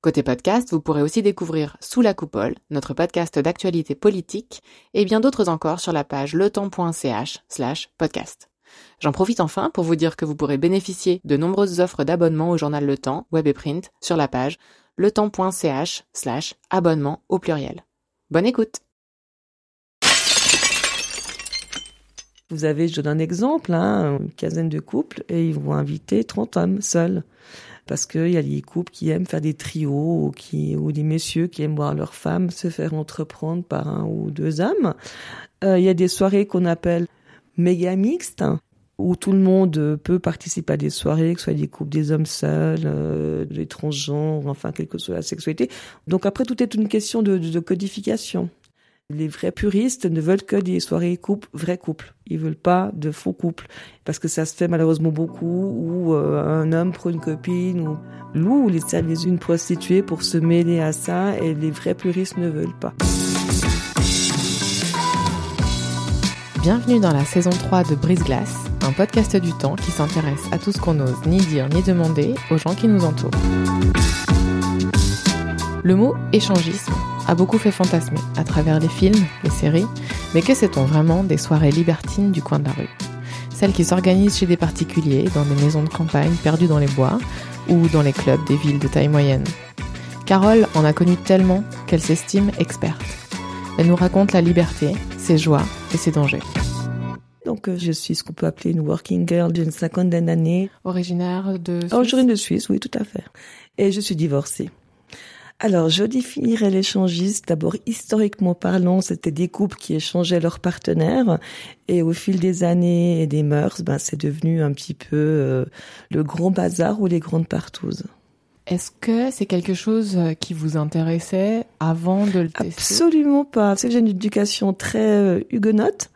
Côté podcast, vous pourrez aussi découvrir Sous la coupole, notre podcast d'actualité politique, et bien d'autres encore sur la page letemps.ch slash podcast. J'en profite enfin pour vous dire que vous pourrez bénéficier de nombreuses offres d'abonnement au journal Le Temps, web et print, sur la page letemps.ch slash abonnement au pluriel. Bonne écoute Vous avez, je donne un exemple, hein, une quinzaine de couples et ils vont inviter 30 hommes seuls parce qu'il y a des couples qui aiment faire des trios ou, des messieurs qui aiment voir leurs femmes se faire entreprendre par un ou deux hommes. Euh, il y a des soirées qu'on appelle méga mixtes où tout le monde peut participer à des soirées, que ce soit des couples des hommes seuls, euh, des transgenres, enfin quelle que soit la sexualité. Donc après, tout est une question de codification. Les vrais puristes ne veulent que des soirées couples, vrais couples. Ils veulent pas de faux couples. Parce que ça se fait malheureusement beaucoup, où euh, un homme prend une copine, ou loue les services une prostituée pour se mêler à ça, et les vrais puristes ne veulent pas. Bienvenue dans la saison 3 de Brise Glace, un podcast du temps qui s'intéresse à tout ce qu'on n'ose ni dire ni demander aux gens qui nous entourent. Le mot échangisme a beaucoup fait fantasmer à travers les films, les séries, mais que sait-on vraiment des soirées libertines du coin de la rue? Celles qui s'organisent chez des particuliers, dans des maisons de campagne perdues dans les bois, ou dans les clubs des villes de taille moyenne. Carole en a connu tellement qu'elle s'estime experte. Elle nous raconte la liberté, ses joies et ses dangers. Donc, euh, je suis ce qu'on peut appeler une working girl d'une cinquantaine d'années. Originaire de Suisse Originaire de Suisse, oui, tout à fait. Et je suis divorcée. Alors, je définirais l'échangiste. D'abord, historiquement parlant, c'était des couples qui échangeaient leurs partenaires. Et au fil des années et des mœurs, ben, c'est devenu un petit peu euh, le grand bazar ou les grandes partouzes. Est-ce que c'est quelque chose euh, qui vous intéressait avant de le tester? Absolument pas. C'est que j'ai une éducation très euh, huguenote.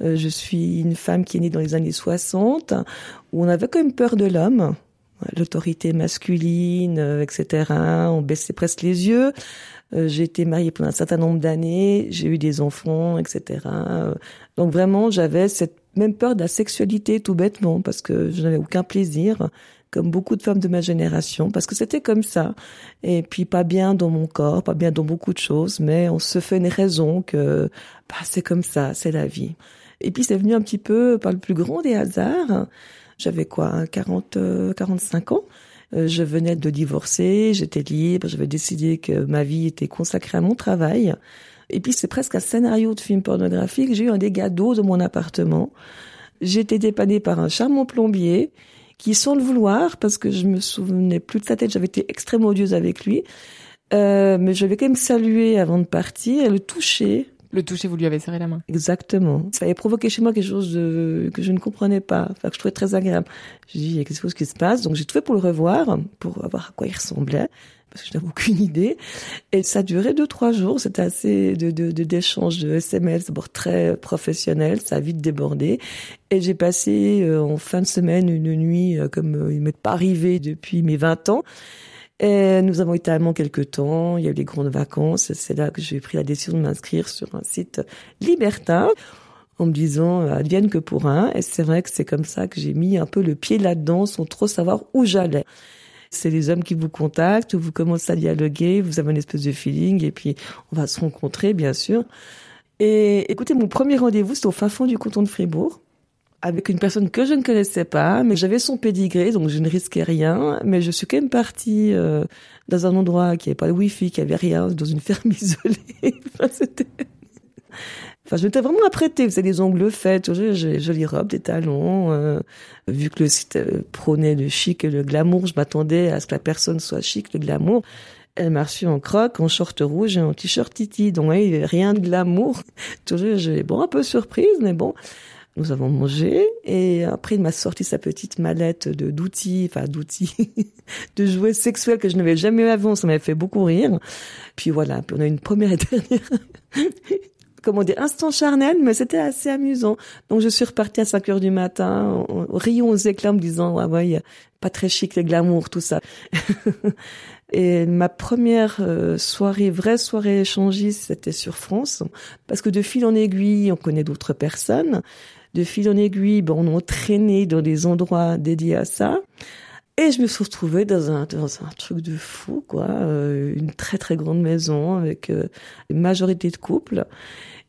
je suis une femme qui est née dans les années 60, où on avait quand même peur de l'homme l'autorité masculine, euh, etc. On baissait presque les yeux. Euh, j'ai été mariée pendant un certain nombre d'années, j'ai eu des enfants, etc. Donc vraiment, j'avais cette même peur de la sexualité tout bêtement parce que je n'avais aucun plaisir, comme beaucoup de femmes de ma génération, parce que c'était comme ça. Et puis pas bien dans mon corps, pas bien dans beaucoup de choses, mais on se fait une raison que bah, c'est comme ça, c'est la vie. Et puis c'est venu un petit peu par le plus grand des hasards. J'avais quoi, 40, 45 euh, ans. Euh, je venais de divorcer, j'étais libre, j'avais décidé que ma vie était consacrée à mon travail. Et puis c'est presque un scénario de film pornographique. J'ai eu un dégât d'eau dans mon appartement. J'ai été dépannée par un charmant plombier qui, sans le vouloir, parce que je me souvenais plus de sa tête, j'avais été extrêmement odieuse avec lui, euh, mais je l'ai quand même salué avant de partir et le toucher le toucher, vous lui avez serré la main. Exactement. Ça avait provoqué chez moi quelque chose de, que je ne comprenais pas, enfin que je trouvais très agréable. J'ai dit, il y a quelque chose qui se passe, donc j'ai tout fait pour le revoir, pour voir à quoi il ressemblait, parce que je n'avais aucune idée. Et ça a duré deux, trois jours. C'était assez de, de, d'échanges de SMS, d'abord très professionnel, ça a vite débordé. Et j'ai passé euh, en fin de semaine une nuit euh, comme euh, il m'est pas arrivé depuis mes 20 ans. Et nous avons été allemands quelques temps, il y a eu les grandes vacances, c'est là que j'ai pris la décision de m'inscrire sur un site libertin en me disant euh, advienne que pour un. Et c'est vrai que c'est comme ça que j'ai mis un peu le pied là-dedans sans trop savoir où j'allais. C'est les hommes qui vous contactent, vous commencez à dialoguer, vous avez une espèce de feeling et puis on va se rencontrer bien sûr. Et écoutez, mon premier rendez-vous, c'était au fin fond du canton de Fribourg avec une personne que je ne connaissais pas, mais j'avais son pédigré, donc je ne risquais rien. Mais je suis quand même partie euh, dans un endroit qui n'avait pas de wifi, qui avait rien, dans une ferme isolée. enfin, c'était... Enfin, je m'étais vraiment apprêtée. Vous des ongles faits, j'ai jolie robe, des talons. Euh, vu que le site euh, prônait le chic et le glamour, je m'attendais à ce que la personne soit chic, le glamour. Elle m'a reçu en croque, en short rouge et en t-shirt titi. Donc, avait rien de glamour. Toujours, j'ai bon, un peu surprise, mais bon. Nous avons mangé et après il m'a sorti sa petite mallette de d'outils, enfin d'outils, de jouets sexuels que je n'avais jamais eu avant. Ça m'avait fait beaucoup rire. Puis voilà, on a une première et dernière comment dire, instant charnel, mais c'était assez amusant. Donc je suis repartie à 5 heures du matin, riant aux éclats, me disant, ouais, ouais, pas très chic, le glamour, tout ça. Et ma première euh, soirée, vraie soirée échangiste, c'était sur France, parce que de fil en aiguille, on connaît d'autres personnes. De fil en aiguille, ben, on a traîné dans des endroits dédiés à ça. Et je me suis retrouvée dans un, dans un truc de fou, quoi. Euh, une très très grande maison avec euh, une majorité de couples.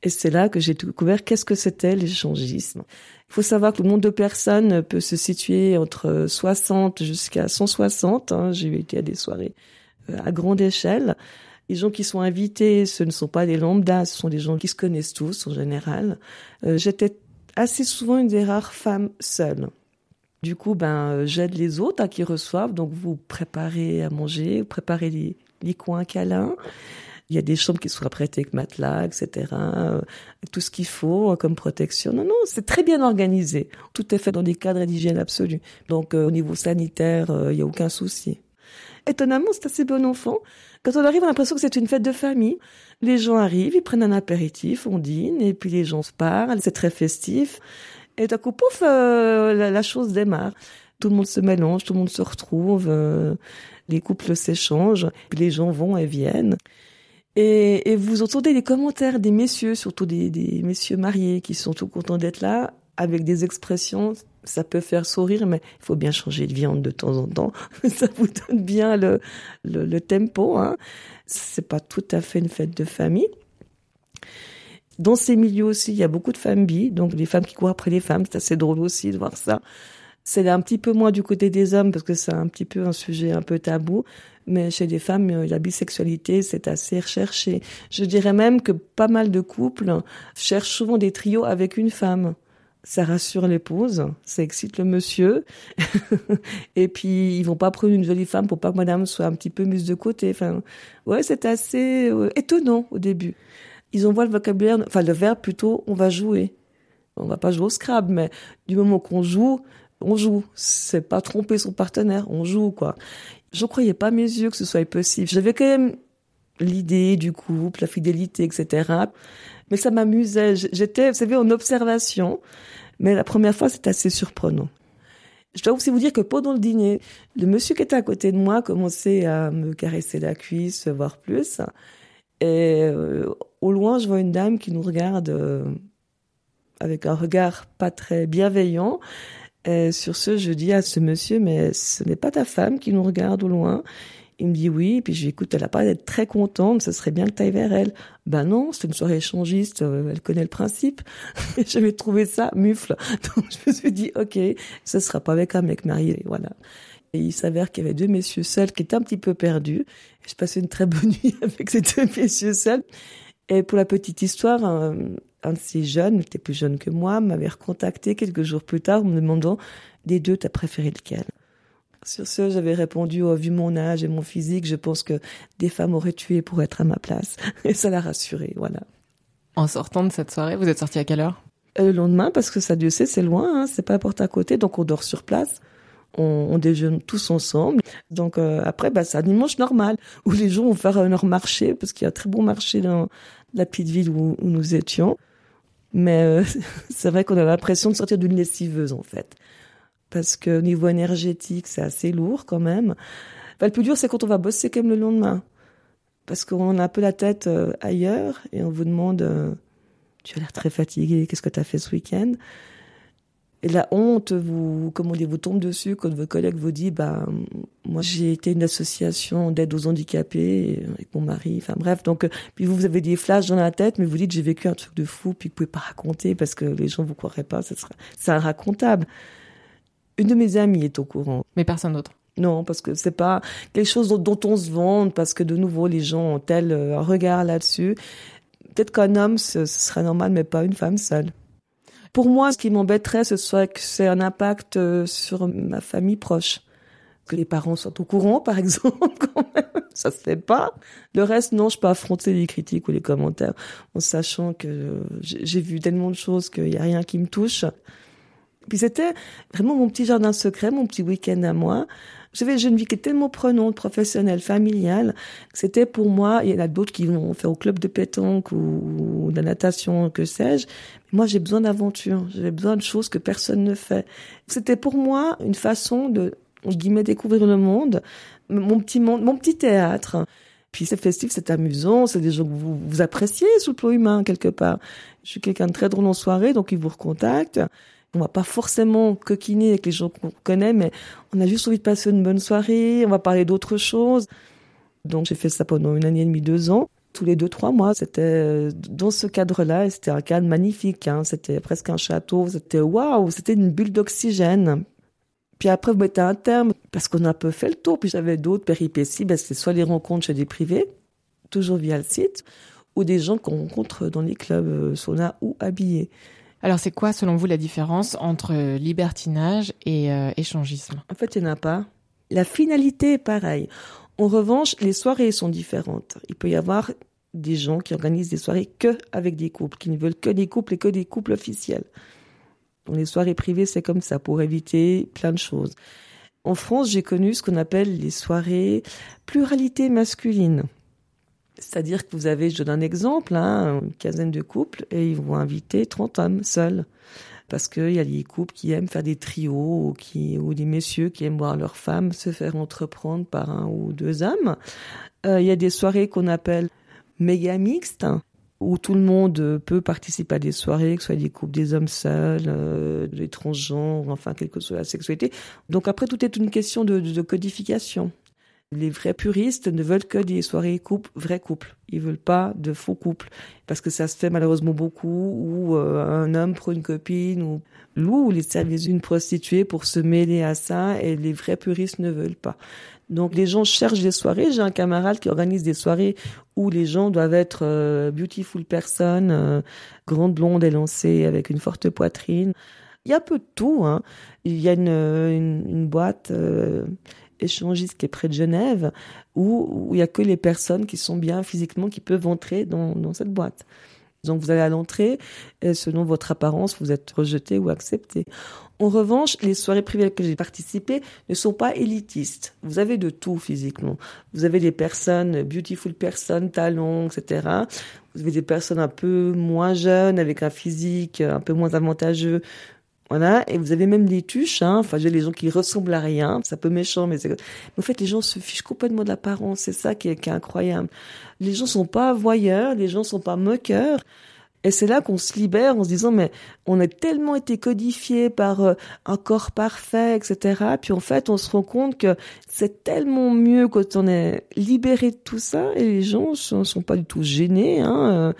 Et c'est là que j'ai découvert qu'est-ce que c'était l'échangisme. Il faut savoir que le nombre de personnes peut se situer entre 60 jusqu'à 160. Hein. J'ai été à des soirées euh, à grande échelle. Les gens qui sont invités, ce ne sont pas des lambdas, ce sont des gens qui se connaissent tous en général. Euh, j'étais assez souvent une des rares femmes seules. Du coup, ben, euh, j'aide les autres à qui reçoivent. Donc, vous préparez à manger, vous préparez les, coins câlins. Il y a des chambres qui sont prêtées avec matelas, etc. Euh, tout ce qu'il faut euh, comme protection. Non, non, c'est très bien organisé. Tout est fait dans des cadres d'hygiène absolue. Donc au niveau sanitaire, il n'y a aucun souci. Étonnamment, c'est assez bon enfant. Quand on arrive, on a l'impression que c'est une fête de famille. Les gens arrivent, ils prennent un apéritif, on dîne, et puis les gens se parlent, c'est très festif. Et d'un coup, pouf, la, la, chose démarre. Tout le monde se mélange, tout le monde se retrouve, les couples s'échangent, les gens vont et viennent. Et, et, vous entendez les commentaires des messieurs, surtout des, des messieurs mariés, qui sont tout contents d'être là, avec des expressions. Ça peut faire sourire, mais il faut bien changer de viande de temps en temps. ça vous donne bien le, le, le tempo. Hein. C'est pas tout à fait une fête de famille. Dans ces milieux aussi, il y a beaucoup de femmes bi, donc les femmes qui courent après les femmes. C'est assez drôle aussi de voir ça. C'est un petit peu moins du côté des hommes parce que c'est un petit peu un sujet un peu tabou. Mais chez les femmes, euh, la bisexualité, c'est assez recherché. Je dirais même que pas mal de couples cherchent souvent des trios avec une femme. Ça rassure l'épouse, ça excite le monsieur. et puis, ils vont pas prendre une jolie femme pour pas que madame soit un petit peu mise de côté. Enfin, ouais, c'est assez euh, étonnant au début. Ils envoient le vocabulaire, enfin, le verbe plutôt, on va jouer. On va pas jouer au Scrabble, mais du moment qu'on joue, on joue. C'est pas tromper son partenaire, on joue, quoi. Je croyais pas mes yeux que ce soit possible. J'avais quand même l'idée du couple, la fidélité, etc. Mais ça m'amusait. J'étais, vous savez, en observation. Mais la première fois, c'était assez surprenant. Je dois aussi vous dire que pendant le dîner, le monsieur qui était à côté de moi commençait à me caresser la cuisse, voire plus. Et euh, au loin, je vois une dame qui nous regarde euh, avec un regard pas très bienveillant. Et sur ce, je dis à ce monsieur, mais ce n'est pas ta femme qui nous regarde au loin. Il me dit oui, puis je lui écoute, elle a pas d'être très contente, ce serait bien que tu ailles vers elle. Ben non, c'est une soirée échangiste, euh, elle connaît le principe. J'avais trouvé ça mufle. Donc je me suis dit, ok, ce sera pas avec un mec marié, voilà. Et il s'avère qu'il y avait deux messieurs seuls qui étaient un petit peu perdus. Je passais une très bonne nuit avec ces deux messieurs seuls. Et pour la petite histoire, un de ces jeunes, il était plus jeune que moi, m'avait recontacté quelques jours plus tard en me demandant des deux, t'as préféré lequel? Sur ce, j'avais répondu, oh, vu mon âge et mon physique, je pense que des femmes auraient tué pour être à ma place. Et ça l'a rassuré, voilà. En sortant de cette soirée, vous êtes sorti à quelle heure? Euh, Le lendemain, parce que ça, Dieu sait, c'est loin, hein, c'est pas à porte à côté, donc on dort sur place. On, on déjeune tous ensemble. Donc euh, après, bah, c'est un dimanche normal où les gens vont faire leur marché parce qu'il y a un très bon marché dans la petite ville où, où nous étions. Mais euh, c'est vrai qu'on a l'impression de sortir d'une lessiveuse en fait. Parce que au niveau énergétique, c'est assez lourd quand même. Enfin, le plus dur, c'est quand on va bosser quand même le lendemain. Parce qu'on a un peu la tête euh, ailleurs et on vous demande euh, Tu as l'air très fatigué, qu'est-ce que tu as fait ce week-end? Et la honte vous, comment dire, vous tombe dessus quand votre collègue vous dit, bah, moi j'ai été une association d'aide aux handicapés avec mon mari, enfin bref, donc puis vous, vous avez des flashs dans la tête, mais vous dites j'ai vécu un truc de fou, puis vous pouvez pas raconter parce que les gens vous croiraient pas, c'est c'est racontable. Une de mes amies est au courant. Mais personne d'autre. Non, parce que c'est pas quelque chose dont, on se vante, parce que de nouveau les gens ont tel euh, regard là-dessus. Peut-être qu'un homme ce serait normal, mais pas une femme seule. Pour moi, ce qui m'embêterait, ce serait que c'est un impact euh, sur ma famille proche. Que les parents soient au courant, par exemple, quand même. Ça se fait pas. Le reste, non, je peux affronter les critiques ou les commentaires en sachant que j'ai vu tellement de choses qu'il y a rien qui me touche. Puis c'était vraiment mon petit jardin secret, mon petit week-end à moi. J'avais une vie qui est tellement prenante, professionnelle, familiale. C'était pour moi, il y en a d'autres qui vont faire au club de pétanque ou, de la natation, que sais-je. Moi, j'ai besoin d'aventure. J'avais besoin de choses que personne ne fait. C'était pour moi une façon de, on guillemets, découvrir le monde, mon petit monde, mon petit théâtre. Puis c'est festif, c'est amusant, c'est des gens que vous, vous appréciez sous le plan humain quelque part. Je suis quelqu'un de très drôle en soirée, donc ils vous recontactent. On va pas forcément coquiner avec les gens qu'on connaît, mais on a juste envie de passer une bonne soirée, on va parler d'autres choses. Donc j'ai fait ça pendant une année et demie, deux ans. Tous les deux, trois mois, c'était euh, dans ce cadre-là, et c'était un cadre magnifique. Hein. C'était presque un château, c'était waouh, c'était une bulle d'oxygène. Puis après, vous mettez un terme, parce qu'on a un peu fait le tour. Puis j'avais d'autres péripéties, ben, c'est soit les rencontres chez des privés, toujours via le site, ou des gens qu'on rencontre dans les clubs euh, sauna ou habillés. Alors, c'est quoi, selon vous, la différence entre libertinage et euh, échangisme? En fait, il n'y en a pas. La finalité est pareille. En revanche, les soirées sont différentes. Il peut y avoir des gens qui organisent des soirées que avec des couples, qui ne veulent que des couples et que des couples officiels. Dans les soirées privées, c'est comme ça, pour éviter plein de choses. En France, j'ai connu ce qu'on appelle les soirées pluralité masculine. C'est-à-dire que vous avez, je donne un exemple, hein, une quinzaine de couples et ils vont inviter 30 hommes seuls. Parce qu'il y a des couples qui aiment faire des trios ou, qui, ou des messieurs qui aiment voir leurs femmes se faire entreprendre par un ou deux hommes. Euh, il y a des soirées qu'on appelle méga mixtes où tout le monde peut participer à des soirées, que ce soit des couples des hommes seuls, euh, des transgenres, enfin, quelle que soit la sexualité. Donc après, tout est une question de, de codification. Les vrais puristes ne veulent que des soirées couples, vrais couples. Ils veulent pas de faux couples. Parce que ça se fait malheureusement beaucoup, où euh, un homme prend une copine, ou loue les services d'une prostituée pour se mêler à ça, et les vrais puristes ne veulent pas. Donc les gens cherchent des soirées. J'ai un camarade qui organise des soirées où les gens doivent être euh, beautiful personnes, euh, grande blonde élancée avec une forte poitrine. Il y a peu de tout. Hein. Il y a une, une, une boîte échangiste qui est près de Genève, où, il y a que les personnes qui sont bien physiquement qui peuvent entrer dans, dans cette boîte. Donc vous allez à l'entrée, et selon votre apparence, vous êtes rejeté ou accepté. En revanche, les soirées privées que j'ai participé ne sont pas élitistes. Vous avez de tout physiquement. Vous avez des personnes, beautiful personnes, talons, etc. Vous avez des personnes un peu moins jeunes, avec un physique un peu moins avantageux. Voilà, et vous avez même des tuches, hein. Enfin, j'ai les gens qui ressemblent à rien. C'est un peu méchant, mais c'est. En fait, les gens se fichent complètement de l'apparence. C'est ça qui est, qui est, incroyable. Les gens sont pas voyeurs, les gens sont pas moqueurs. Et c'est là qu'on se libère en se disant, mais on a tellement été codifié par euh, un corps parfait, etc. Puis en fait, on se rend compte que c'est tellement mieux quand on est libéré de tout ça et les gens sont, sont pas du tout gênés. Hein. Euh,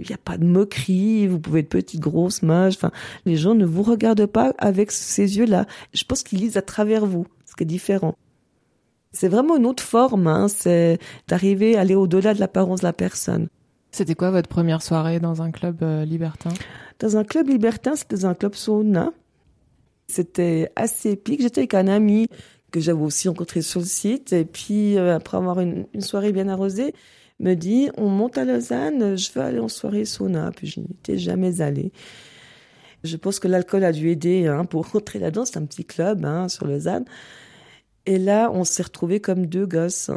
il n'y a pas de moquerie, vous pouvez être petite, grosse, moche. Enfin, les gens ne vous regardent pas avec ces yeux-là. Je pense qu'ils lisent à travers vous, ce qui est différent. C'est vraiment une autre forme, hein, c'est d'arriver à aller au-delà de l'apparence de la personne. C'était quoi votre première soirée dans un club euh, libertin? Dans un club libertin, c'était dans un club sauna. C'était assez épique. J'étais avec un ami que j'avais aussi rencontré sur le site. Et puis, euh, après avoir une, une soirée bien arrosée, me dit on monte à Lausanne, je veux aller en soirée sauna. Puis je n'étais jamais allée. Je pense que l'alcool a dû aider hein, pour rentrer là-dedans. C'est un petit club hein, sur Lausanne. Et là, on s'est retrouvés comme deux gosses.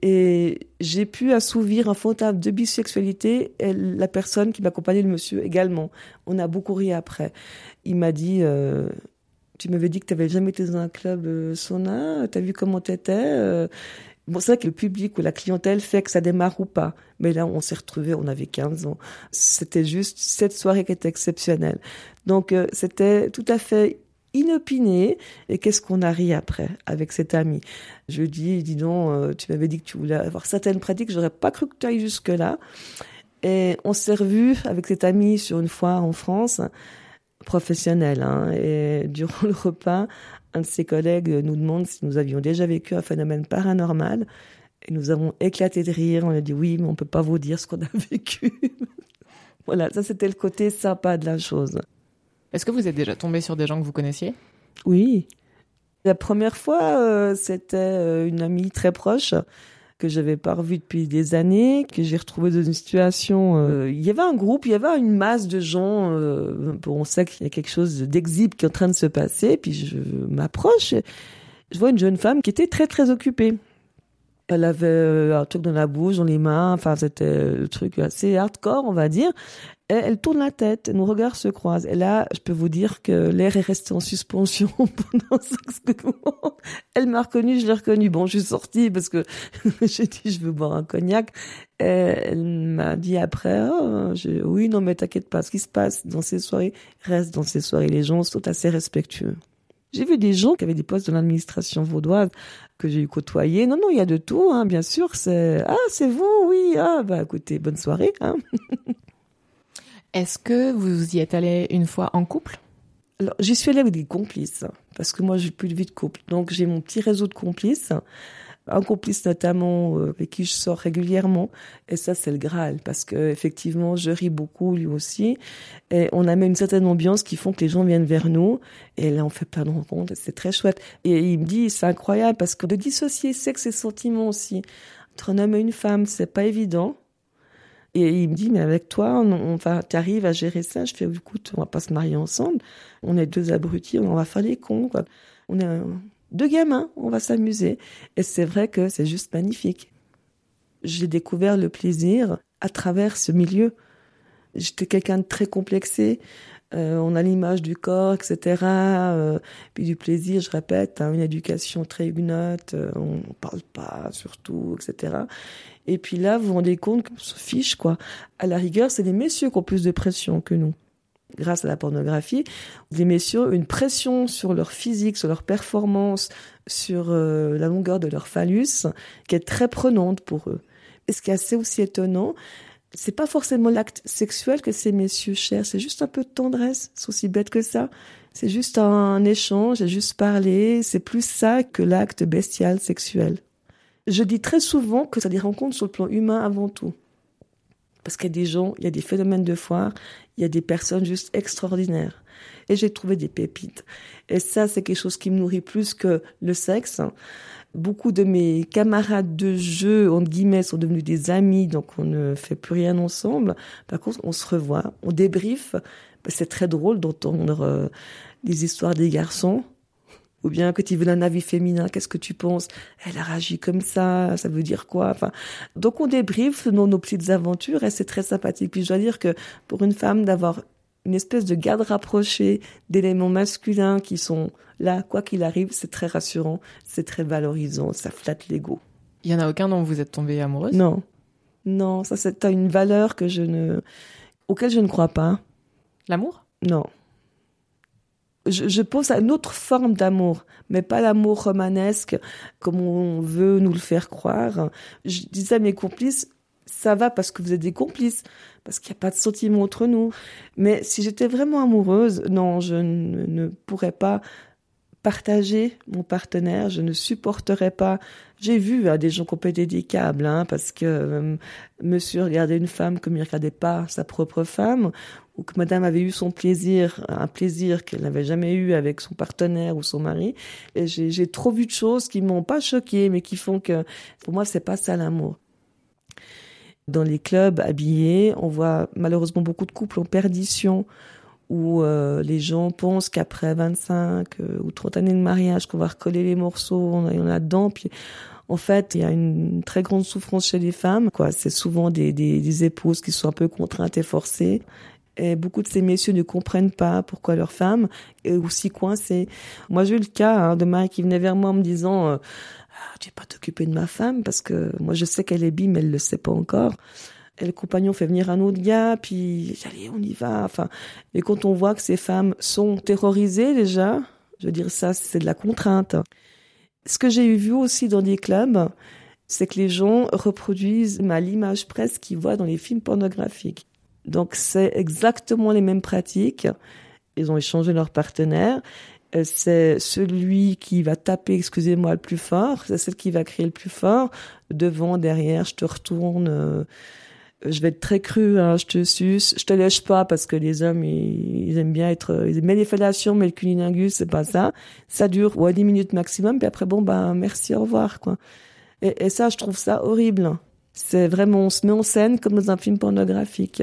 Et j'ai pu assouvir un fantasme de bisexualité et la personne qui m'accompagnait, le monsieur, également. On a beaucoup ri après. Il m'a dit, euh, tu m'avais dit que tu n'avais jamais été dans un club euh, sauna, tu as vu comment tu étais euh, Bon, c'est vrai que le public ou la clientèle fait que ça démarre ou pas. Mais là, on s'est retrouvés, on avait 15 ans. C'était juste cette soirée qui était exceptionnelle. Donc, euh, c'était tout à fait inopiné. Et qu'est-ce qu'on a ri après avec cet ami? Je lui dis, dis donc, euh, tu m'avais dit que tu voulais avoir certaines pratiques, j'aurais pas cru que tu ailles jusque-là. Et on s'est revu avec cet ami sur une fois en France, professionnel. Hein, et durant le repas, un de ses collègues nous demande si nous avions déjà vécu un phénomène paranormal. Et nous avons éclaté de rire. On a dit oui, mais on peut pas vous dire ce qu'on a vécu. voilà, ça c'était le côté sympa de la chose. Est-ce que vous êtes déjà tombé sur des gens que vous connaissiez? Oui. La première fois, euh, c'était euh, une amie très proche que j'avais pas revu depuis des années, que j'ai retrouvé dans une situation. Euh, il y avait un groupe, il y avait une masse de gens. Euh, on sait qu'il y a quelque chose d'exhibe qui est en train de se passer. Puis je m'approche, je vois une jeune femme qui était très très occupée. Elle avait euh, un truc dans la bouche, dans les mains. Enfin, c'était le truc assez hardcore, on va dire elle, tourne la tête, nos regards se croisent. Et là, je peux vous dire que l'air est resté en suspension pendant cinq secondes. Elle m'a reconnu, je l'ai reconnu. Bon, je suis sortie parce que j'ai dit je veux boire un cognac. Et elle m'a dit après, oh, oui, non mais t'inquiète pas, ce qui se passe dans ces soirées reste dans ces soirées. Les gens sont assez respectueux. J'ai vu des gens qui avaient des postes dans l'administration vaudoise que j'ai eu côtoyé. Non, non, il y a de tout, hein, bien sûr. C'est ah, c'est vous, oui. Ah, bah écoutez, bonne soirée. Hein. Est-ce que vous y êtes allé une fois en couple? Alors, j'y suis allée avec des complices, parce que moi, j'ai plus de vie de couple. Donc, j'ai mon petit réseau de complices, un complice notamment euh, avec qui je sors régulièrement. Et ça, c'est le Graal, parce que effectivement, je ris beaucoup, lui aussi. Et on a une certaine ambiance qui font que les gens viennent vers nous. Et là, on fait plein de rencontres, c'est très chouette. Et il me dit, c'est incroyable, parce que de dissocier sexe et sentiments aussi, entre un homme et une femme, c'est pas évident. Et il me dit, mais avec toi, on, va, t'arrives à gérer ça. Je fais, écoute, on va pas se marier ensemble. On est deux abrutis, on va faire les cons. On est deux gamins, on va s'amuser. Et c'est vrai que c'est juste magnifique. J'ai découvert le plaisir à travers ce milieu. J'étais quelqu'un de très complexé. Euh, on a l'image du corps, etc. Euh, puis du plaisir, je répète, hein, une éducation très huguenote, euh, on ne parle pas surtout, etc. Et puis là, vous vous rendez compte qu'on se fiche, quoi. À la rigueur, c'est les messieurs qui ont plus de pression que nous. Grâce à la pornographie, les messieurs ont une pression sur leur physique, sur leur performance, sur la longueur de leur phallus, qui est très prenante pour eux. Et ce qui est assez aussi étonnant, c'est pas forcément l'acte sexuel que ces messieurs cherchent, c'est juste un peu de tendresse, c'est aussi bête que ça. C'est juste un échange, c'est juste parler, c'est plus ça que l'acte bestial sexuel. Je dis très souvent que ça des rencontres sur le plan humain avant tout. Parce qu'il y a des gens, il y a des phénomènes de foire, il y a des personnes juste extraordinaires. Et j'ai trouvé des pépites. Et ça, c'est quelque chose qui me nourrit plus que le sexe. Beaucoup de mes camarades de jeu, entre guillemets, sont devenus des amis, donc on ne fait plus rien ensemble. Par contre, on se revoit, on débriefe. C'est très drôle d'entendre euh, les histoires des garçons. Ou bien que tu veux un avis féminin, qu'est-ce que tu penses? Elle a réagi comme ça, ça veut dire quoi? Enfin, donc on débriefe nos, nos petites aventures et c'est très sympathique. Puis je dois dire que pour une femme d'avoir une espèce de garde rapprochée d'éléments masculins qui sont là, quoi qu'il arrive, c'est très rassurant, c'est très valorisant, ça flatte l'ego. Il y en a aucun dont vous êtes tombée amoureuse? Non. Non, ça c'est une valeur que je ne auquel je ne crois pas. L'amour? Non. Je, je pense à une autre forme d'amour, mais pas l'amour romanesque comme on veut nous le faire croire. Je disais à mes complices, ça va parce que vous êtes des complices, parce qu'il n'y a pas de sentiment entre nous. Mais si j'étais vraiment amoureuse, non, je ne, pourrais pas partager mon partenaire, je ne supporterais pas. J'ai vu à des gens qui ont hein, parce que euh, monsieur regardait une femme comme il ne regardait pas sa propre femme, ou que madame avait eu son plaisir, un plaisir qu'elle n'avait jamais eu avec son partenaire ou son mari. J'ai trop vu de choses qui m'ont pas choqué, mais qui font que, pour moi, c'est pas ça l'amour. Dans les clubs habillés, on voit malheureusement beaucoup de couples en perdition où euh, les gens pensent qu'après 25 euh, ou 30 années de mariage, qu'on va recoller les morceaux, on en a dedans. Puis en fait, il y a une très grande souffrance chez les femmes. Quoi, c'est souvent des, des, des épouses qui sont un peu contraintes et forcées. Et beaucoup de ces messieurs ne comprennent pas pourquoi leur femme est aussi coincée. Moi, j'ai eu le cas hein, de mari qui venait vers moi en me disant euh, ah, vas pas t'occuper de ma femme parce que moi je sais qu'elle est bi mais elle le sait pas encore. Et le compagnon fait venir un autre gars, puis allez, on y va. Enfin, et quand on voit que ces femmes sont terrorisées déjà, je veux dire ça, c'est de la contrainte. Ce que j'ai vu aussi dans des clubs, c'est que les gens reproduisent à l'image presque qu'ils voient dans les films pornographiques. Donc c'est exactement les mêmes pratiques. Ils ont échangé leur partenaire euh, c'est celui qui va taper, excusez-moi, le plus fort, c'est celle qui va crier le plus fort, devant, derrière, je te retourne, euh, je vais être très cru, hein, je te suce, je te lèche pas parce que les hommes, ils, aiment bien être, ils aiment les fellations, mais le cunilingus, c'est pas ça. Ça dure, ouais, 10 minutes maximum, puis après, bon, bah, merci, au revoir, quoi. Et, et ça, je trouve ça horrible. C'est vraiment, on se met en scène comme dans un film pornographique.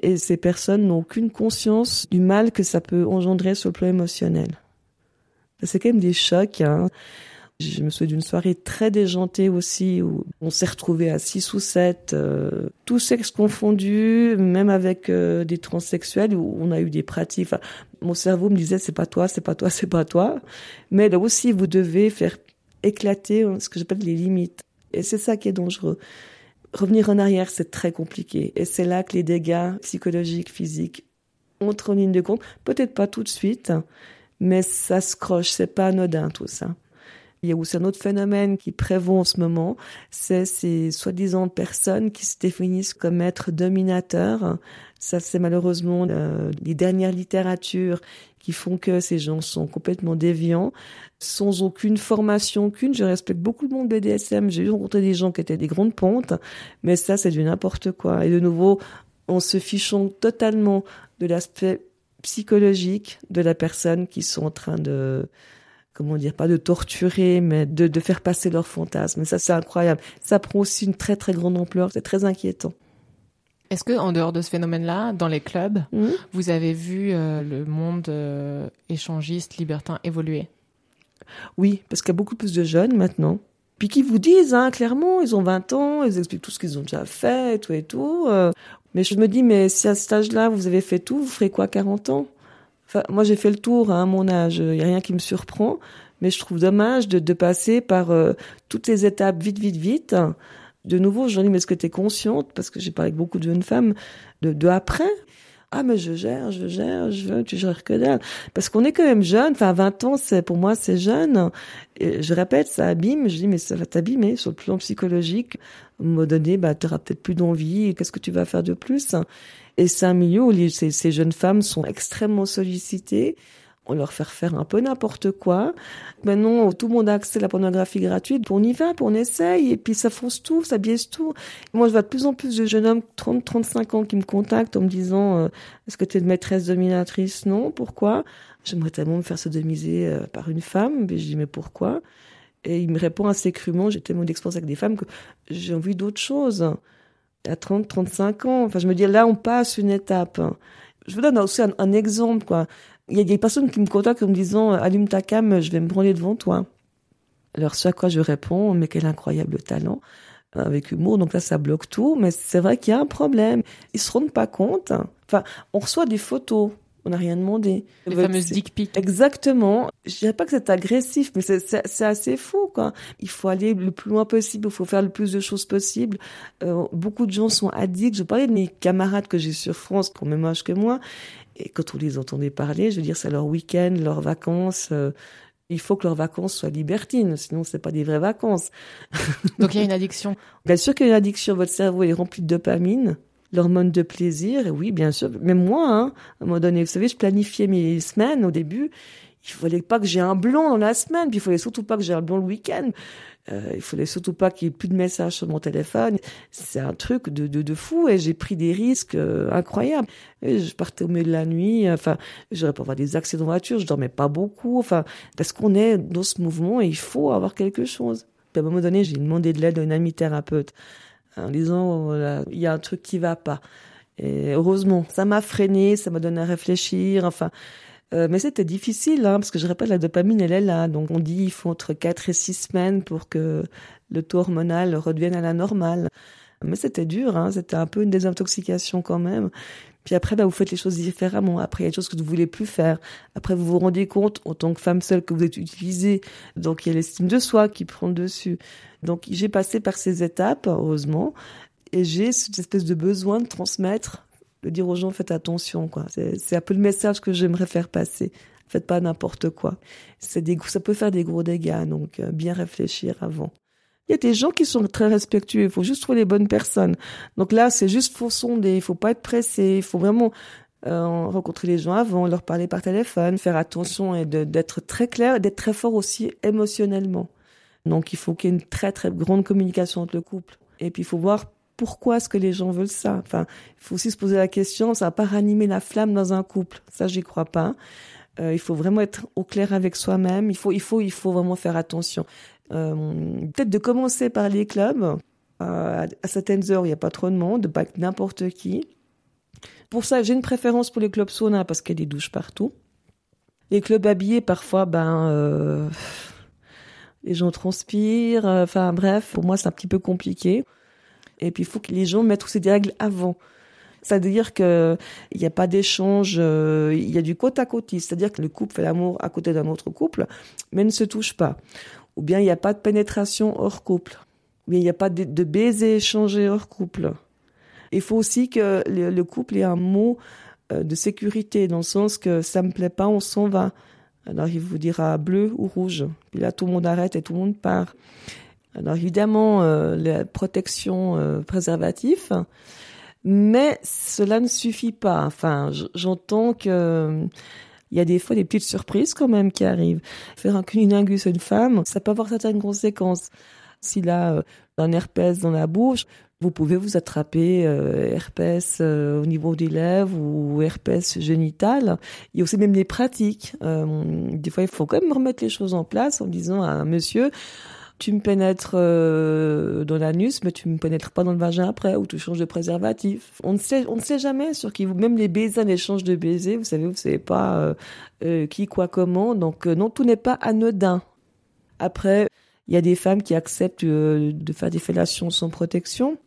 Et ces personnes n'ont aucune conscience du mal que ça peut engendrer sur le plan émotionnel. C'est quand même des chocs. Hein. Je me souviens d'une soirée très déjantée aussi où on s'est retrouvé à six ou sept, euh, tous sexes confondus, même avec euh, des transsexuels où on a eu des pratiques. Mon cerveau me disait c'est pas toi, c'est pas toi, c'est pas toi. Mais là aussi, vous devez faire éclater ce que j'appelle les limites. Et c'est ça qui est dangereux. Revenir en arrière, c'est très compliqué. Et c'est là que les dégâts psychologiques, physiques entrent en ligne de compte. Peut-être pas tout de suite, mais ça se croche. C'est pas anodin tout ça. Il y a aussi un autre phénomène qui prévaut en ce moment, c'est ces soi-disant personnes qui se définissent comme êtres dominateurs. Ça, c'est malheureusement euh, les dernières littératures qui font que ces gens sont complètement déviants, sans aucune formation, aucune. Je respecte beaucoup de monde BDSM. J'ai rencontré des gens qui étaient des grandes pontes, mais ça, c'est du n'importe quoi. Et de nouveau, en se fichant totalement de l'aspect psychologique de la personne qui sont en train de comment dire, pas de torturer, mais de, de faire passer leurs fantasmes. Et ça, c'est incroyable. Ça prend aussi une très très grande ampleur. C'est très inquiétant. Est-ce que, en dehors de ce phénomène-là, dans les clubs, Mmh. vous avez vu euh, le monde euh, échangiste, libertin évoluer? Oui, parce qu'il y a beaucoup plus de jeunes maintenant. Puis qui vous disent, hein, clairement, ils ont 20 ans, ils expliquent tout ce qu'ils ont déjà fait, et tout et tout. euh. mais je me dis, mais si à cet âge-là, vous avez fait tout, vous ferez quoi 40 ans? Moi, j'ai fait le tour hein, à mon âge. Il n'y a rien qui me surprend. Mais je trouve dommage de, de passer par euh, toutes les étapes vite, vite, vite. De nouveau, je leur dis, mais est-ce que tu es consciente? Parce que j'ai parlé avec beaucoup de jeunes femmes de, de après. Ah, mais je gère, je gère, je veux, tu gères que dalle. Parce qu'on est quand même jeune. Enfin, 20 ans, c'est, pour moi, c'est jeune. Et je répète, ça abîme. Je dis, mais ça va t'abîmer sur le plan psychologique. À un moment donné, bah, tu peut-être plus d'envie. Qu'est-ce que tu vas faire de plus? Et c'est un milieu où ces, jeunes femmes sont extrêmement sollicitées. On leur fait faire un peu n'importe quoi. Maintenant, tout le monde a accès à la pornographie gratuite. On y va, on essaye, et puis ça fonce tout, ça biaise tout. Moi, je vois de plus en plus de jeunes hommes, 30, 35 ans, qui me contactent en me disant, euh, est-ce que tu es une maîtresse dominatrice? Non. Pourquoi? J'aimerais tellement me faire sodomiser euh, par une femme. Mais je dis, mais pourquoi? Et il me répond assez crûment, j'ai tellement d'expérience avec des femmes que j'ai envie d'autre chose. À 30, 35 ans. Enfin, je me dis, là, on passe une étape. Je vous donne aussi un, un exemple, quoi. Il y a des personnes qui me contactent en me disant, allume ta cam, je vais me branler devant toi. Alors, ce à quoi je réponds, mais quel incroyable talent, euh, avec humour. Donc là, ça bloque tout. Mais c'est vrai qu'il y a un problème. Ils se rendent pas compte. Enfin, on reçoit des photos. On n'a rien demandé. Les fameuses c'est- dick pics. Exactement. Je dirais pas que c'est agressif, mais c'est- c'est c'est assez fou, quoi. Il faut aller le plus loin possible, il faut faire le plus de choses possible. Euh, beaucoup de gens sont addicts. Je parlais de mes camarades que j'ai sur France, qui ont le même âge que moi, et quand on les entendait parler, je veux dire, c'est leur week-end, leurs vacances. euh, il faut que leurs vacances soient libertines, sinon c'est pas des vraies vacances. Donc il y a une addiction. Bien sûr qu'il y a une addiction, votre cerveau est rempli de dopamine, l'hormone de plaisir, oui, bien sûr. Même moi, hein, à un moment donné, vous savez, je planifiais mes semaines au début. Il fallait pas que j'ai un blond dans la semaine, puis il fallait surtout pas que j'ai un blond le week-end. Euh, il fallait surtout pas qu'il y ait plus de messages sur mon téléphone. C'est un truc de, de, de fou et j'ai pris des risques euh, incroyables. Je partais au milieu de la nuit. Enfin, j'aurais pas avoir des accidents de voiture. Je dormais pas beaucoup. Enfin, parce qu'on est dans ce mouvement et il faut avoir quelque chose. Puis à un moment donné, j'ai demandé de l'aide à une amie thérapeute en disant voilà, il y a un truc qui va pas. Et heureusement, ça m'a freiné, ça m'a donné à réfléchir. Enfin, euh, mais c'était difficile, hein, parce que je répète, la dopamine, elle est là. Donc on dit il faut entre 4 et 6 semaines pour que le taux hormonal redevienne à la normale. Mais c'était dur, hein, c'était un peu une désintoxication quand même. Puis après, bah, vous faites les choses différemment. Après, il y a des choses que vous voulez plus faire. Après, vous vous rendez compte, en tant que femme seule, que vous êtes utilisée. Donc, il y a l'estime de soi qui prend le dessus. Donc, j'ai passé par ces étapes, heureusement. Et j'ai cette espèce de besoin de transmettre, de dire aux gens, faites attention, quoi. C'est un peu le message que j'aimerais faire passer. Faites pas n'importe quoi. Des, ça peut faire des gros dégâts, donc euh, bien réfléchir avant. Il y a des gens qui sont très respectueux. Il faut juste trouver les bonnes personnes. Donc là, c'est juste faut sonder. Il faut pas être pressé. Il faut vraiment euh, rencontrer les gens avant, leur parler par téléphone, faire attention et d'être très clair, d'être très fort aussi émotionnellement. Donc il faut qu'il y ait une très très grande communication entre le couple. Et puis il faut voir pourquoi est-ce que les gens veulent ça. Enfin, il faut aussi se poser la question, ça va pas ranimer la flamme dans un couple. Ça, j'y crois pas. Euh, il faut vraiment être au clair avec soi-même. Il faut, il faut, il faut vraiment faire attention. Euh, peut-être de commencer par les clubs. à certaines heures, il n'y a pas trop de monde, pas n'importe qui. Pour ça, j'ai une préférence pour les clubs sauna parce qu'il y a des douches partout. Les clubs habillés, parfois, ben, euh, les gens transpirent. Enfin, bref, pour moi, c'est un petit peu compliqué. Et puis, il faut que les gens mettent aussi des règles avant. C'est-à-dire qu'il n'y a pas d'échange, euh, il y a du côte à côte. C'est-à-dire que le couple fait l'amour à côté d'un autre couple, mais ne se touche pas. Ou bien il n'y a pas de pénétration hors couple. Ou bien il n'y a pas de, de baiser échangé hors couple. Il faut aussi que le, couple ait un mot euh, de sécurité, dans le sens que ça me plaît pas, on s'en va. Alors il vous dira bleu ou rouge. Puis là, tout le monde arrête et tout le monde part. Alors évidemment, euh, la protection euh, préservatif, mais cela ne suffit pas. Enfin, j'entends que il y a des fois des petites surprises quand même qui arrivent. Faire un cunilingus à une femme, ça peut avoir certaines conséquences. S'il a euh, un herpès dans la bouche, vous pouvez vous attraper euh, herpès euh, au niveau des lèvres ou herpès génital. Il y a aussi même des pratiques. des fois, il faut quand même remettre les choses en place en disant à un monsieur, tu me pénètres euh, dans l'anus, mais tu me pénètres pas dans le vagin après, ou tu changes de préservatif. On ne sait, on ne sait jamais sur qui même les baisers, l'échange de baisers, vous savez, vous savez pas euh, euh, qui, quoi, comment. Donc non, tout n'est pas anodin. Après, il y a des femmes qui acceptent de faire des fellations sans protection.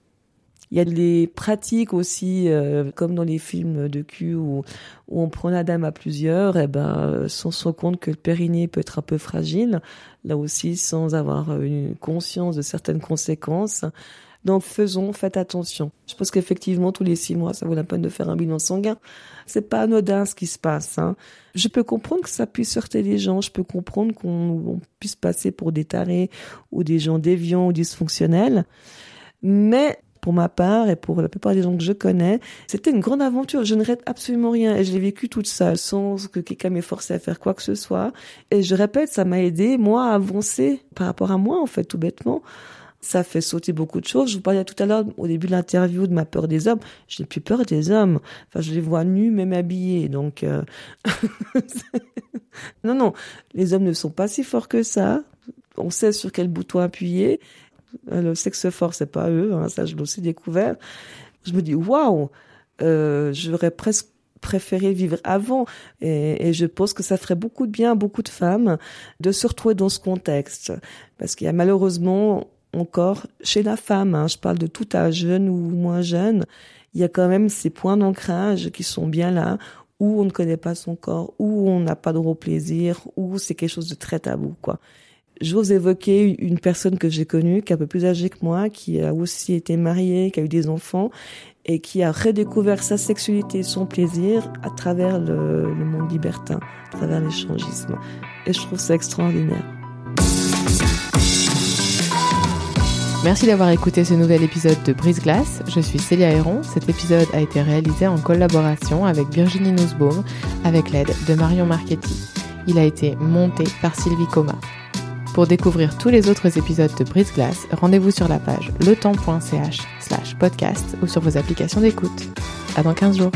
Il y a les pratiques aussi, euh, comme dans les films de cul où, où on prend la dame à plusieurs, et eh ben sans se rendre compte que le périnée peut être un peu fragile, là aussi sans avoir une conscience de certaines conséquences. Donc faisons, faites attention. Je pense qu'effectivement tous les six mois, ça vaut la peine de faire un bilan sanguin. C'est pas anodin ce qui se passe. Hein. Je peux comprendre que ça puisse heurter les gens. Je peux comprendre qu'on puisse passer pour des tarés ou des gens déviants ou dysfonctionnels. Mais pour ma part et pour la plupart des gens que je connais, c'était une grande aventure. Je ne regrette absolument rien et je l'ai vécu toute seule sans que quelqu'un m'ait forcé à faire quoi que ce soit. Et je répète, ça m'a aidé, moi, à avancer par rapport à moi, en fait, tout bêtement. Ça fait sauter beaucoup de choses. Je vous parlais tout à l'heure, au début de l'interview, de ma peur des hommes. Je n'ai plus peur des hommes. Enfin, je les vois nus, même habillés. Donc, euh... non, non, les hommes ne sont pas si forts que ça. On sait sur quel bouton appuyer. Euh, le sexe fort, c'est pas eux, hein, ça je l'ai aussi découvert. Je me dis waouh, euh, j'aurais presque préféré vivre avant et, je pense que ça ferait beaucoup de bien à beaucoup de femmes de se retrouver dans ce contexte parce qu'il y a malheureusement encore chez la femme, hein, je parle de tout âge, jeune ou moins jeune, il y a quand même ces points d'ancrage qui sont bien là où on ne connaît pas son corps, où on n'a pas de gros plaisir, où c'est quelque chose de très tabou quoi. J'ose évoquer une personne que j'ai connue, qui est un peu plus âgée que moi, qui a aussi été mariée, qui a eu des enfants, et qui a redécouvert sa sexualité, son plaisir à travers le, monde libertin, à travers l'échangisme. Et je trouve ça extraordinaire. Merci d'avoir écouté ce nouvel épisode de Brise Glace. Je suis Célia Héron. Cet épisode a été réalisé en collaboration avec Virginie Nussbaum, avec l'aide de Marion Marchetti. Il a été monté par Sylvie Coma. Pour découvrir tous les autres épisodes de Brise Glace, rendez-vous sur la page letemps.ch slash podcast ou sur vos applications d'écoute. À dans 15 jours.